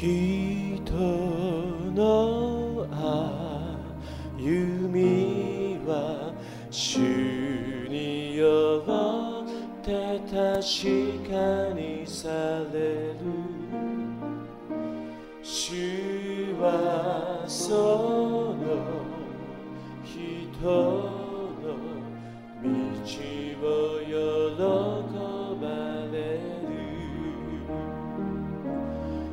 人の歩みは主によって確かにされる。主はその人。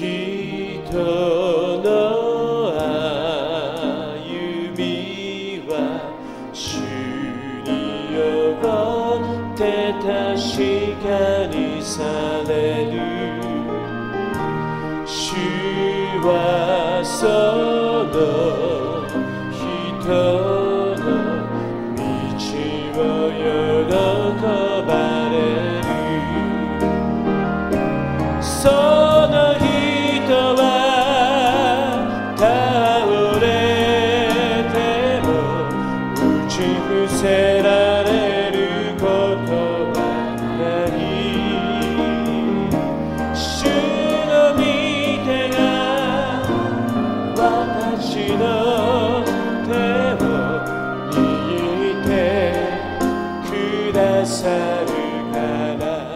人の歩みは主によって確かにされる。主はその 가사를 가라.